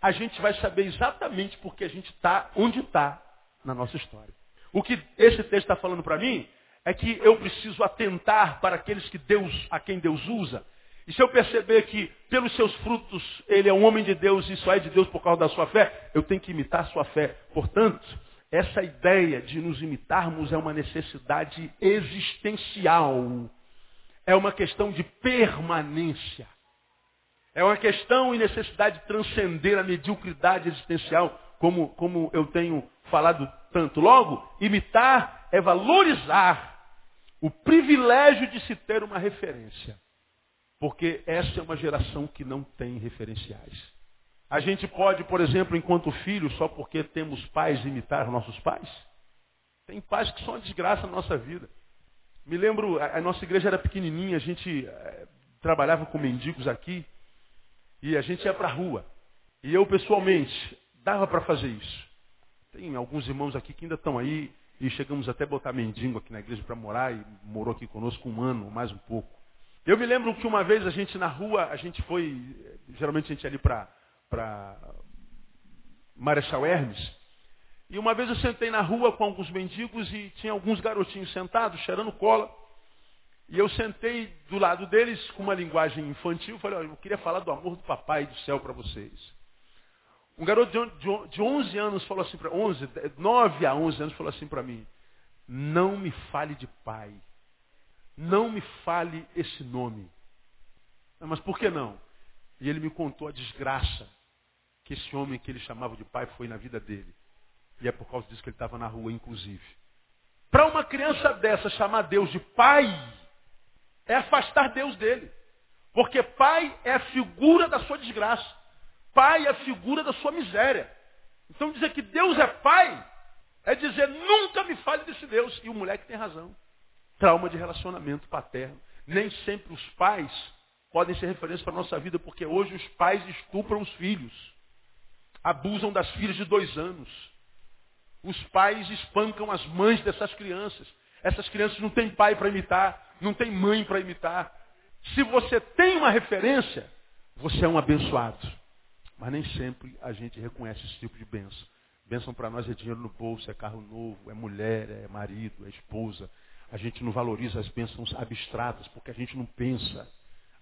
a gente vai saber exatamente por que a gente está onde está na nossa história. O que esse texto está falando para mim é que eu preciso atentar para aqueles que Deus, a quem Deus usa. E se eu perceber que pelos seus frutos ele é um homem de Deus e só é de Deus por causa da sua fé, eu tenho que imitar a sua fé. Portanto, essa ideia de nos imitarmos é uma necessidade existencial. É uma questão de permanência. É uma questão e necessidade de transcender a mediocridade existencial, como, como eu tenho falado tanto. Logo, imitar é valorizar o privilégio de se ter uma referência. Porque essa é uma geração que não tem referenciais. A gente pode, por exemplo, enquanto filho, só porque temos pais, imitar nossos pais? Tem pais que são uma desgraça na nossa vida. Me lembro, a, nossa igreja era pequenininha, a gente é, trabalhava com mendigos aqui e a gente ia para a rua. E eu, pessoalmente, dava para fazer isso. Tem alguns irmãos aqui que ainda estão aí e chegamos até a botar mendigo aqui na igreja para morar e morou aqui conosco um ano, mais um pouco. Eu me lembro que uma vez a gente na rua, a gente foi, geralmente a gente ia ali para para Marechal Hermes. E uma vez eu sentei na rua com alguns mendigos e tinha alguns garotinhos sentados, cheirando cola. E eu sentei do lado deles com uma linguagem infantil. Falei, olha, eu queria falar do amor do papai do céu para vocês. Um garoto de 11 anos falou assim para 11, 9 a 11 anos falou assim para mim: Não me fale de pai. Não me fale esse nome. Mas por que não? E ele me contou a desgraça que esse homem que ele chamava de pai foi na vida dele. E é por causa disso que ele estava na rua, inclusive. Para uma criança dessa chamar Deus de pai, é afastar Deus dele. Porque pai é a figura da sua desgraça. Pai é a figura da sua miséria. Então dizer que Deus é pai é dizer nunca me fale desse Deus. E o moleque tem razão. Trauma de relacionamento paterno. Nem sempre os pais podem ser referência para a nossa vida, porque hoje os pais estupram os filhos abusam das filhas de dois anos. Os pais espancam as mães dessas crianças. Essas crianças não têm pai para imitar, não têm mãe para imitar. Se você tem uma referência, você é um abençoado. Mas nem sempre a gente reconhece esse tipo de bênção. Bênção para nós é dinheiro no bolso, é carro novo, é mulher, é marido, é esposa. A gente não valoriza as bênçãos abstratas, porque a gente não pensa.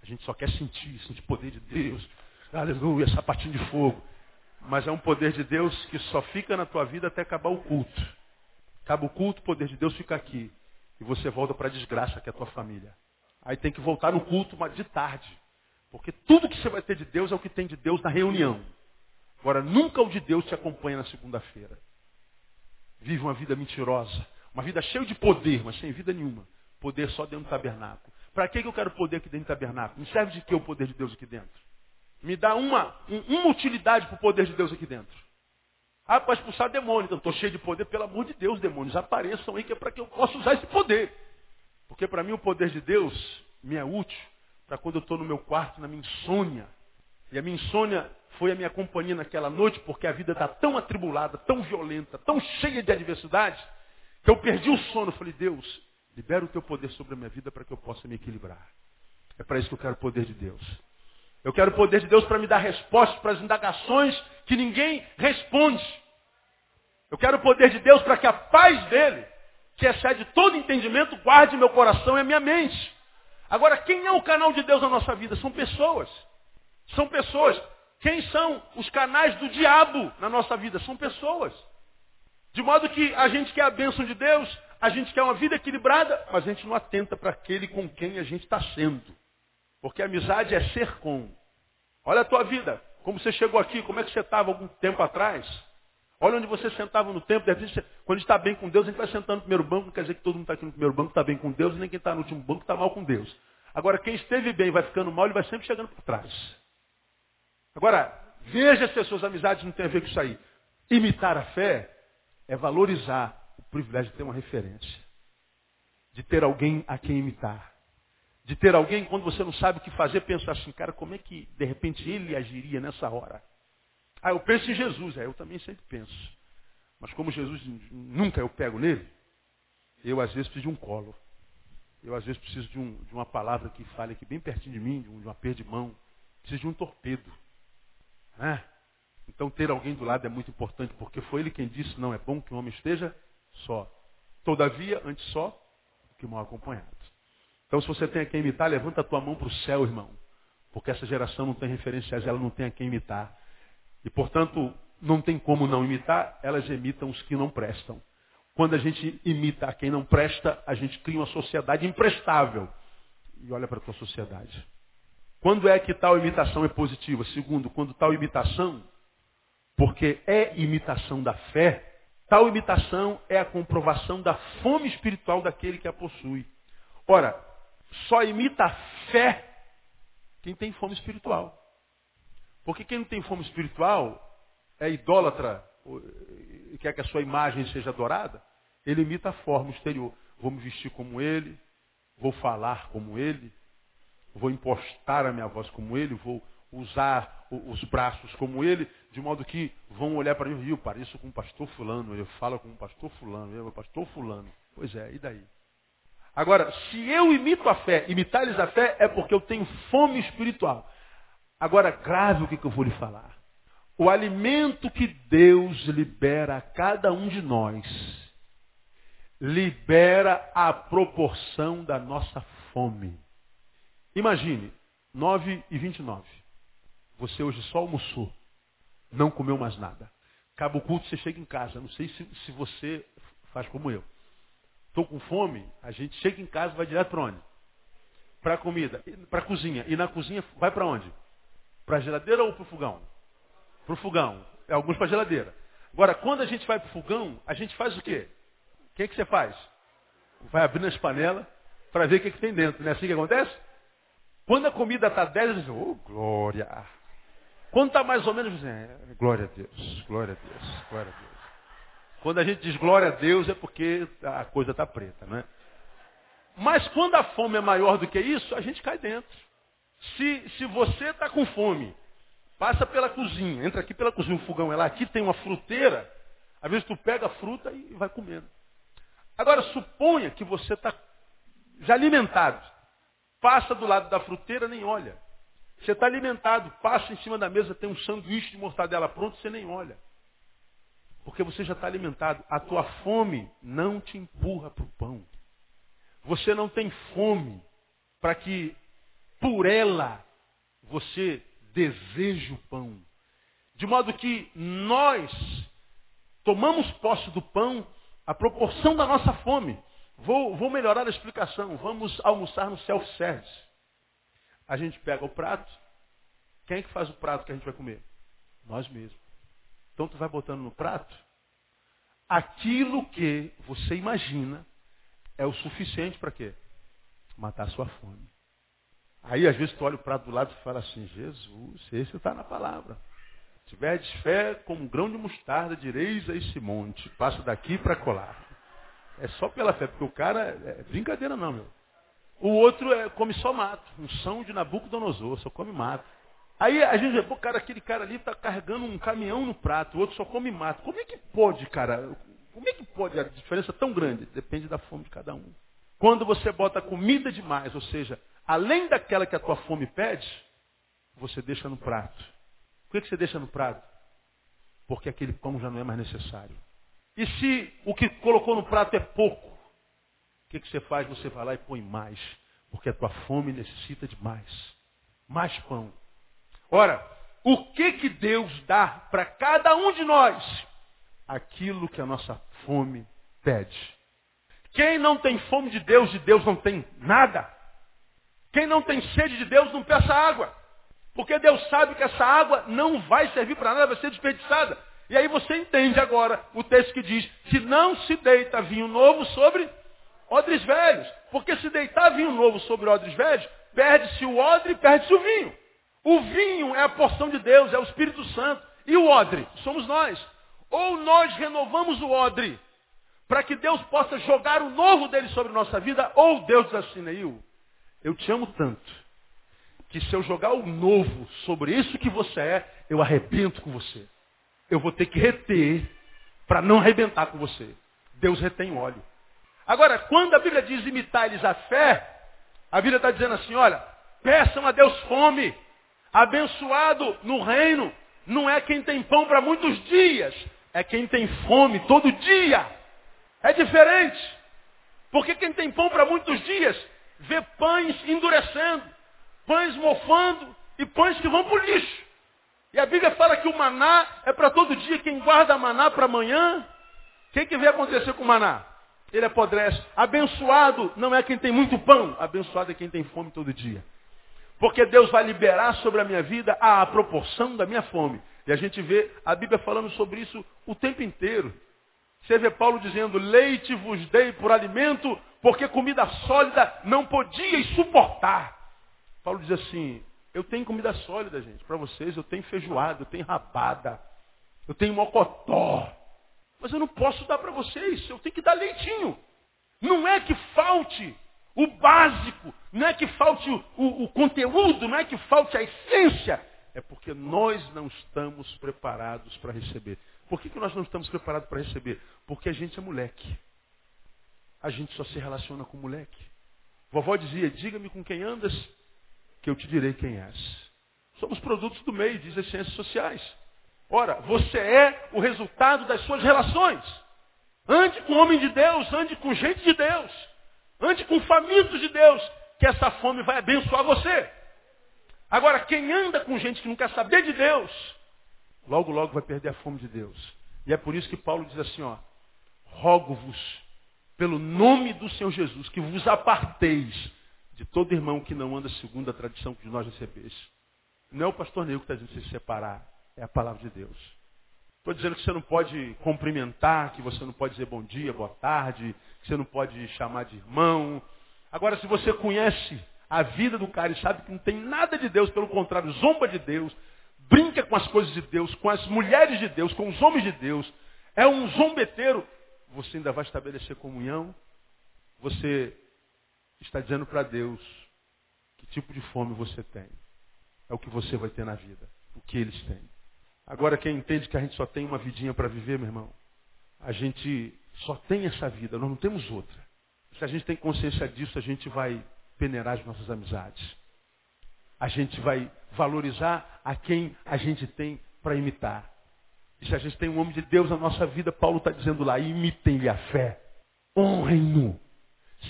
A gente só quer sentir, sentir poder de Deus. Aleluia, sapatinho de fogo. Mas é um poder de Deus que só fica na tua vida até acabar o culto. Acaba o culto, o poder de Deus fica aqui. E você volta para a desgraça que é a tua família. Aí tem que voltar no culto, mas de tarde. Porque tudo que você vai ter de Deus é o que tem de Deus na reunião. Agora, nunca o de Deus te acompanha na segunda-feira. Vive uma vida mentirosa. Uma vida cheia de poder, mas sem vida nenhuma. Poder só dentro do tabernáculo. Para que eu quero poder aqui dentro do tabernáculo? Me serve de que o poder de Deus aqui dentro? Me dá uma, uma utilidade para o poder de Deus aqui dentro. Ah, para expulsar demônios. Então, estou cheio de poder. Pelo amor de Deus, demônios, apareçam aí que é para que eu possa usar esse poder. Porque para mim o poder de Deus me é útil para quando eu estou no meu quarto, na minha insônia. E a minha insônia foi a minha companhia naquela noite, porque a vida está tão atribulada, tão violenta, tão cheia de adversidade, que eu perdi o sono. Falei, Deus, libera o teu poder sobre a minha vida para que eu possa me equilibrar. É para isso que eu quero o poder de Deus. Eu quero o poder de Deus para me dar respostas para as indagações que ninguém responde. Eu quero o poder de Deus para que a paz dele, que excede todo entendimento, guarde meu coração e a minha mente. Agora, quem é o canal de Deus na nossa vida? São pessoas. São pessoas. Quem são os canais do diabo na nossa vida? São pessoas. De modo que a gente quer a bênção de Deus, a gente quer uma vida equilibrada, mas a gente não atenta para aquele com quem a gente está sendo. Porque amizade é ser com. Olha a tua vida. Como você chegou aqui, como é que você estava algum tempo atrás? Olha onde você sentava no tempo. quando a gente está bem com Deus, a gente vai sentando no primeiro banco, não quer dizer que todo mundo está aqui no primeiro banco está bem com Deus, nem quem está no último banco está mal com Deus. Agora, quem esteve bem vai ficando mal, ele vai sempre chegando por trás. Agora, veja se as suas amizades não têm a ver com isso aí. Imitar a fé é valorizar o privilégio de ter uma referência. De ter alguém a quem imitar de ter alguém, quando você não sabe o que fazer, pensar assim, cara, como é que de repente ele agiria nessa hora? Ah, eu penso em Jesus, é, eu também sempre penso. Mas como Jesus nunca eu pego nele, eu às vezes preciso de um colo. Eu às vezes preciso de, um, de uma palavra que fale aqui bem pertinho de mim, de, de uma perda de mão. Preciso de um torpedo. Né? Então ter alguém do lado é muito importante, porque foi ele quem disse, não é bom que o homem esteja só. Todavia, antes só do que mal acompanhado. Então, se você tem a quem imitar, levanta a tua mão para o céu, irmão. Porque essa geração não tem referenciais, ela não tem a quem imitar. E, portanto, não tem como não imitar, elas imitam os que não prestam. Quando a gente imita a quem não presta, a gente cria uma sociedade imprestável. E olha para a tua sociedade. Quando é que tal imitação é positiva? Segundo, quando tal imitação, porque é imitação da fé, tal imitação é a comprovação da fome espiritual daquele que a possui. Ora, só imita a fé Quem tem fome espiritual. Porque quem não tem fome espiritual é idólatra e quer que a sua imagem seja adorada, ele imita a forma exterior. Vou me vestir como ele, vou falar como ele, vou impostar a minha voz como ele, vou usar os braços como ele, de modo que vão olhar para mim, eu pareço com o pastor fulano, eu falo com o pastor fulano, eu, o pastor fulano. Pois é, e daí? Agora, se eu imito a fé, imitar-lhes a fé é porque eu tenho fome espiritual. Agora, grave o que, que eu vou lhe falar. O alimento que Deus libera a cada um de nós, libera a proporção da nossa fome. Imagine, 9 e 29. Você hoje só almoçou, não comeu mais nada. Acaba o culto, você chega em casa. Não sei se, se você faz como eu. Estou com fome, a gente chega em casa e vai direto para onde? Para a comida, para a cozinha. E na cozinha vai para onde? Para a geladeira ou para o fogão? Para o fogão. É, alguns para a geladeira. Agora, quando a gente vai para o fogão, a gente faz o quê? O que, que você faz? Vai abrindo as panelas para ver o que, que tem dentro. Não é assim que acontece? Quando a comida está 10, diz, oh, glória. Quando está mais ou menos, é, glória a Deus, glória a Deus, glória a Deus. Quando a gente diz glória a Deus é porque a coisa está preta, não é? Mas quando a fome é maior do que isso, a gente cai dentro. Se, se você está com fome, passa pela cozinha, entra aqui pela cozinha, o fogão é lá, aqui tem uma fruteira, às vezes tu pega a fruta e vai comendo. Agora, suponha que você está já alimentado, passa do lado da fruteira, nem olha. Você está alimentado, passa em cima da mesa, tem um sanduíche de mortadela pronto, você nem olha. Porque você já está alimentado. A tua fome não te empurra para o pão. Você não tem fome para que por ela você deseje o pão. De modo que nós tomamos posse do pão a proporção da nossa fome. Vou, vou melhorar a explicação. Vamos almoçar no self-service. A gente pega o prato. Quem é que faz o prato que a gente vai comer? Nós mesmos. Então tu vai botando no prato aquilo que você imagina é o suficiente para quê? Matar a sua fome. Aí às vezes tu olha o prato do lado e fala assim, Jesus, esse está na palavra. Tiverdes fé como um grão de mostarda, direis a esse monte, passa daqui para colar. É só pela fé, porque o cara, é brincadeira não, meu. O outro é, come só mato, um são de Nabucodonosor, só come mato. Aí a gente vê, pô, cara, aquele cara ali está carregando um caminhão no prato, o outro só come mato. Como é que pode, cara? Como é que pode a diferença tão grande? Depende da fome de cada um. Quando você bota comida demais, ou seja, além daquela que a tua fome pede, você deixa no prato. Por que você deixa no prato? Porque aquele pão já não é mais necessário. E se o que colocou no prato é pouco, o que você faz? Você vai lá e põe mais. Porque a tua fome necessita de mais. Mais pão. Ora, o que, que Deus dá para cada um de nós? Aquilo que a nossa fome pede. Quem não tem fome de Deus, de Deus não tem nada. Quem não tem sede de Deus, não peça água. Porque Deus sabe que essa água não vai servir para nada, vai ser desperdiçada. E aí você entende agora o texto que diz, que não se deita vinho novo sobre odres velhos. Porque se deitar vinho novo sobre odres velhos, perde-se o odre, perde-se o vinho. O vinho é a porção de Deus, é o Espírito Santo. E o odre? Somos nós. Ou nós renovamos o odre para que Deus possa jogar o novo dele sobre nossa vida, ou Deus diz assim, Neil, eu te amo tanto, que se eu jogar o novo sobre isso que você é, eu arrebento com você. Eu vou ter que reter para não arrebentar com você. Deus retém óleo. Agora, quando a Bíblia diz imitar-lhes a fé, a Bíblia está dizendo assim, olha, peçam a Deus fome. Abençoado no reino não é quem tem pão para muitos dias, é quem tem fome todo dia. É diferente. Porque quem tem pão para muitos dias vê pães endurecendo, pães mofando e pães que vão para o lixo. E a Bíblia fala que o maná é para todo dia. Quem guarda maná para amanhã, o que, que vem acontecer com o maná? Ele apodrece. Abençoado não é quem tem muito pão, abençoado é quem tem fome todo dia. Porque Deus vai liberar sobre a minha vida a proporção da minha fome. E a gente vê a Bíblia falando sobre isso o tempo inteiro. Você vê Paulo dizendo, leite vos dei por alimento, porque comida sólida não podíeis suportar. Paulo diz assim, Eu tenho comida sólida, gente, para vocês. Eu tenho feijoada, eu tenho rabada, eu tenho mocotó. Mas eu não posso dar para vocês, eu tenho que dar leitinho. Não é que falte o básico, não é que falte o, o, o conteúdo, não é que falte a essência. É porque nós não estamos preparados para receber. Por que, que nós não estamos preparados para receber? Porque a gente é moleque. A gente só se relaciona com moleque. Vovó dizia, diga-me com quem andas, que eu te direi quem és. Somos produtos do meio, diz as ciências sociais. Ora, você é o resultado das suas relações. Ande com homem de Deus, ande com gente de Deus. Ande com famintos de Deus, que essa fome vai abençoar você. Agora, quem anda com gente que não quer saber de Deus, logo, logo vai perder a fome de Deus. E é por isso que Paulo diz assim, ó, rogo-vos, pelo nome do Senhor Jesus, que vos aparteis de todo irmão que não anda segundo a tradição que nós recebemos. Não é o pastor Neil que está dizendo se separar, é a palavra de Deus. Estou dizendo que você não pode cumprimentar, que você não pode dizer bom dia, boa tarde, que você não pode chamar de irmão. Agora, se você conhece a vida do cara e sabe que não tem nada de Deus, pelo contrário, zomba de Deus, brinca com as coisas de Deus, com as mulheres de Deus, com os homens de Deus, é um zombeteiro, você ainda vai estabelecer comunhão, você está dizendo para Deus que tipo de fome você tem. É o que você vai ter na vida, o que eles têm. Agora, quem entende que a gente só tem uma vidinha para viver, meu irmão, a gente só tem essa vida, nós não temos outra. Se a gente tem consciência disso, a gente vai peneirar as nossas amizades. A gente vai valorizar a quem a gente tem para imitar. E se a gente tem um homem de Deus na nossa vida, Paulo está dizendo lá, imitem-lhe a fé. Honrem-no.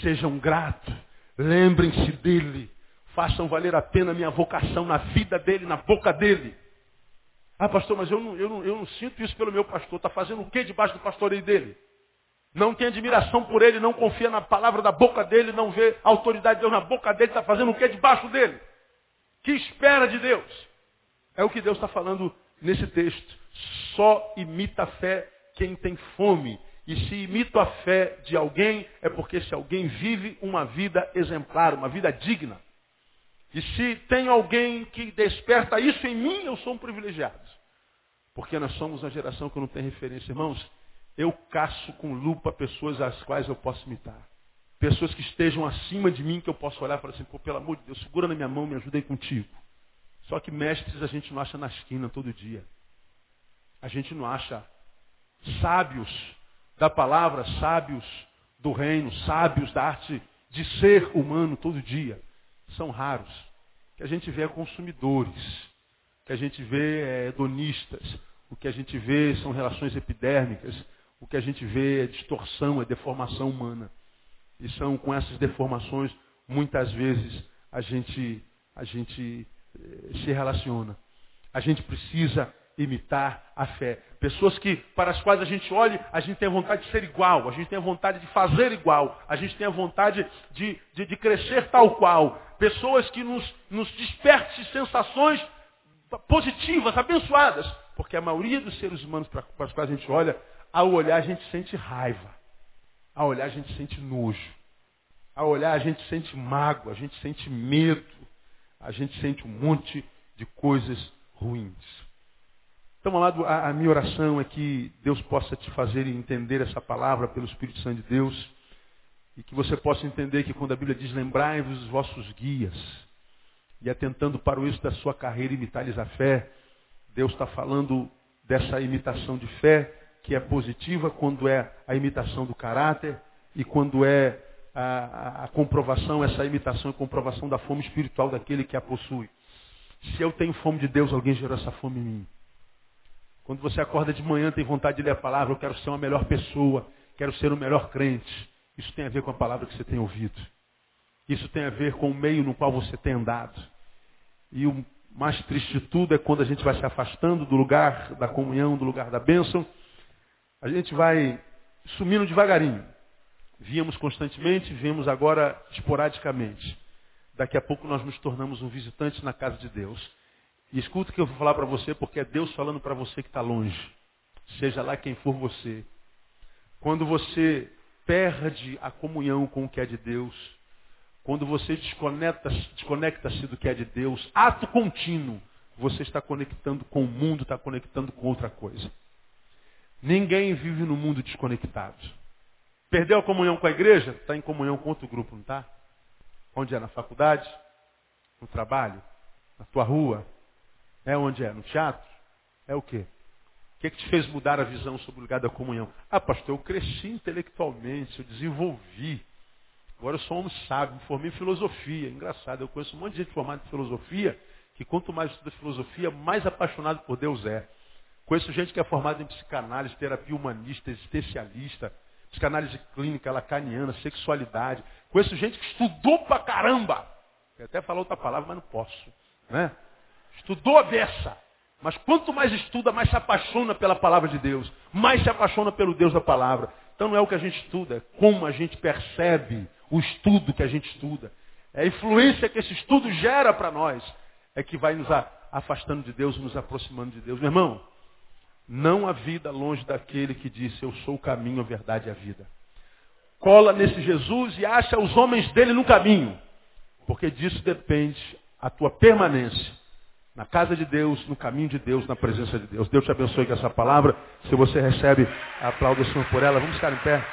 Sejam gratos. Lembrem-se dele. Façam valer a pena a minha vocação na vida dele, na boca dele. Ah, pastor, mas eu não, eu não, eu não sinto isso pelo meu pastor. Está fazendo o que debaixo do pastoreio dele? Não tem admiração por ele, não confia na palavra da boca dele, não vê a autoridade de Deus na boca dele, está fazendo o que debaixo dele? Que espera de Deus? É o que Deus está falando nesse texto. Só imita a fé quem tem fome. E se imito a fé de alguém, é porque se alguém vive uma vida exemplar, uma vida digna. E se tem alguém que desperta isso em mim, eu sou um privilegiado. Porque nós somos uma geração que não tem referência. Irmãos, eu caço com lupa pessoas às quais eu posso imitar. Pessoas que estejam acima de mim, que eu posso olhar e falar assim, pô, pelo amor de Deus, segura na minha mão, me ajuda aí contigo. Só que mestres a gente não acha na esquina todo dia. A gente não acha sábios da palavra, sábios do reino, sábios da arte de ser humano todo dia são raros. O que a gente vê é consumidores. O que a gente vê é hedonistas. O que a gente vê são relações epidérmicas. O que a gente vê é distorção, é deformação humana. E são com essas deformações, muitas vezes, a gente, a gente eh, se relaciona. A gente precisa imitar a fé. Pessoas que, para as quais a gente olha, a gente tem a vontade de ser igual, a gente tem a vontade de fazer igual, a gente tem a vontade de, de, de crescer tal qual. Pessoas que nos, nos despertem sensações positivas, abençoadas. Porque a maioria dos seres humanos para, para os quais a gente olha, ao olhar a gente sente raiva. Ao olhar a gente sente nojo. Ao olhar a gente sente mágoa, a gente sente medo. A gente sente um monte de coisas ruins. Então, amado, a, a minha oração é que Deus possa te fazer entender essa palavra pelo Espírito Santo de Deus e que você possa entender que quando a Bíblia diz lembrai-vos dos vossos guias e atentando para o êxito da sua carreira imitar-lhes a fé, Deus está falando dessa imitação de fé que é positiva quando é a imitação do caráter e quando é a, a, a comprovação, essa imitação e comprovação da fome espiritual daquele que a possui. Se eu tenho fome de Deus, alguém gerou essa fome em mim. Quando você acorda de manhã, tem vontade de ler a palavra, eu quero ser uma melhor pessoa, quero ser o um melhor crente. Isso tem a ver com a palavra que você tem ouvido. Isso tem a ver com o meio no qual você tem andado. E o mais triste de tudo é quando a gente vai se afastando do lugar da comunhão, do lugar da bênção, a gente vai sumindo devagarinho. Víamos constantemente, vemos agora esporadicamente. Daqui a pouco nós nos tornamos um visitante na casa de Deus. E escuta o que eu vou falar para você, porque é Deus falando para você que está longe. Seja lá quem for você. Quando você perde a comunhão com o que é de Deus, Quando você desconecta-se desconecta do que é de Deus, ato contínuo, você está conectando com o mundo, está conectando com outra coisa. Ninguém vive no mundo desconectado. Perdeu a comunhão com a igreja? Está em comunhão com outro grupo, não está? Onde é? Na faculdade? No trabalho? Na tua rua? É onde é? No teatro? É o quê? O que, é que te fez mudar a visão sobre o lugar da comunhão? Ah, pastor, eu cresci intelectualmente, eu desenvolvi. Agora eu sou homem sábio, me formei em filosofia. Engraçado, eu conheço um monte de gente formada em filosofia, que quanto mais estuda filosofia, mais apaixonado por Deus é. Conheço gente que é formada em psicanálise, terapia humanista, existencialista, psicanálise clínica, lacaniana, sexualidade. Conheço gente que estudou pra caramba. Eu até falar outra palavra, mas não posso. Né? Estudou a beça. Mas quanto mais estuda, mais se apaixona pela palavra de Deus. Mais se apaixona pelo Deus da palavra. Então não é o que a gente estuda, é como a gente percebe o estudo que a gente estuda. É a influência que esse estudo gera para nós. É que vai nos afastando de Deus, nos aproximando de Deus. Meu irmão, não há vida longe daquele que disse, eu sou o caminho, a verdade e a vida. Cola nesse Jesus e acha os homens dele no caminho. Porque disso depende a tua permanência na casa de Deus, no caminho de Deus, na presença de Deus. Deus te abençoe com essa palavra. Se você recebe, aplauda o Senhor por ela. Vamos ficar em pé.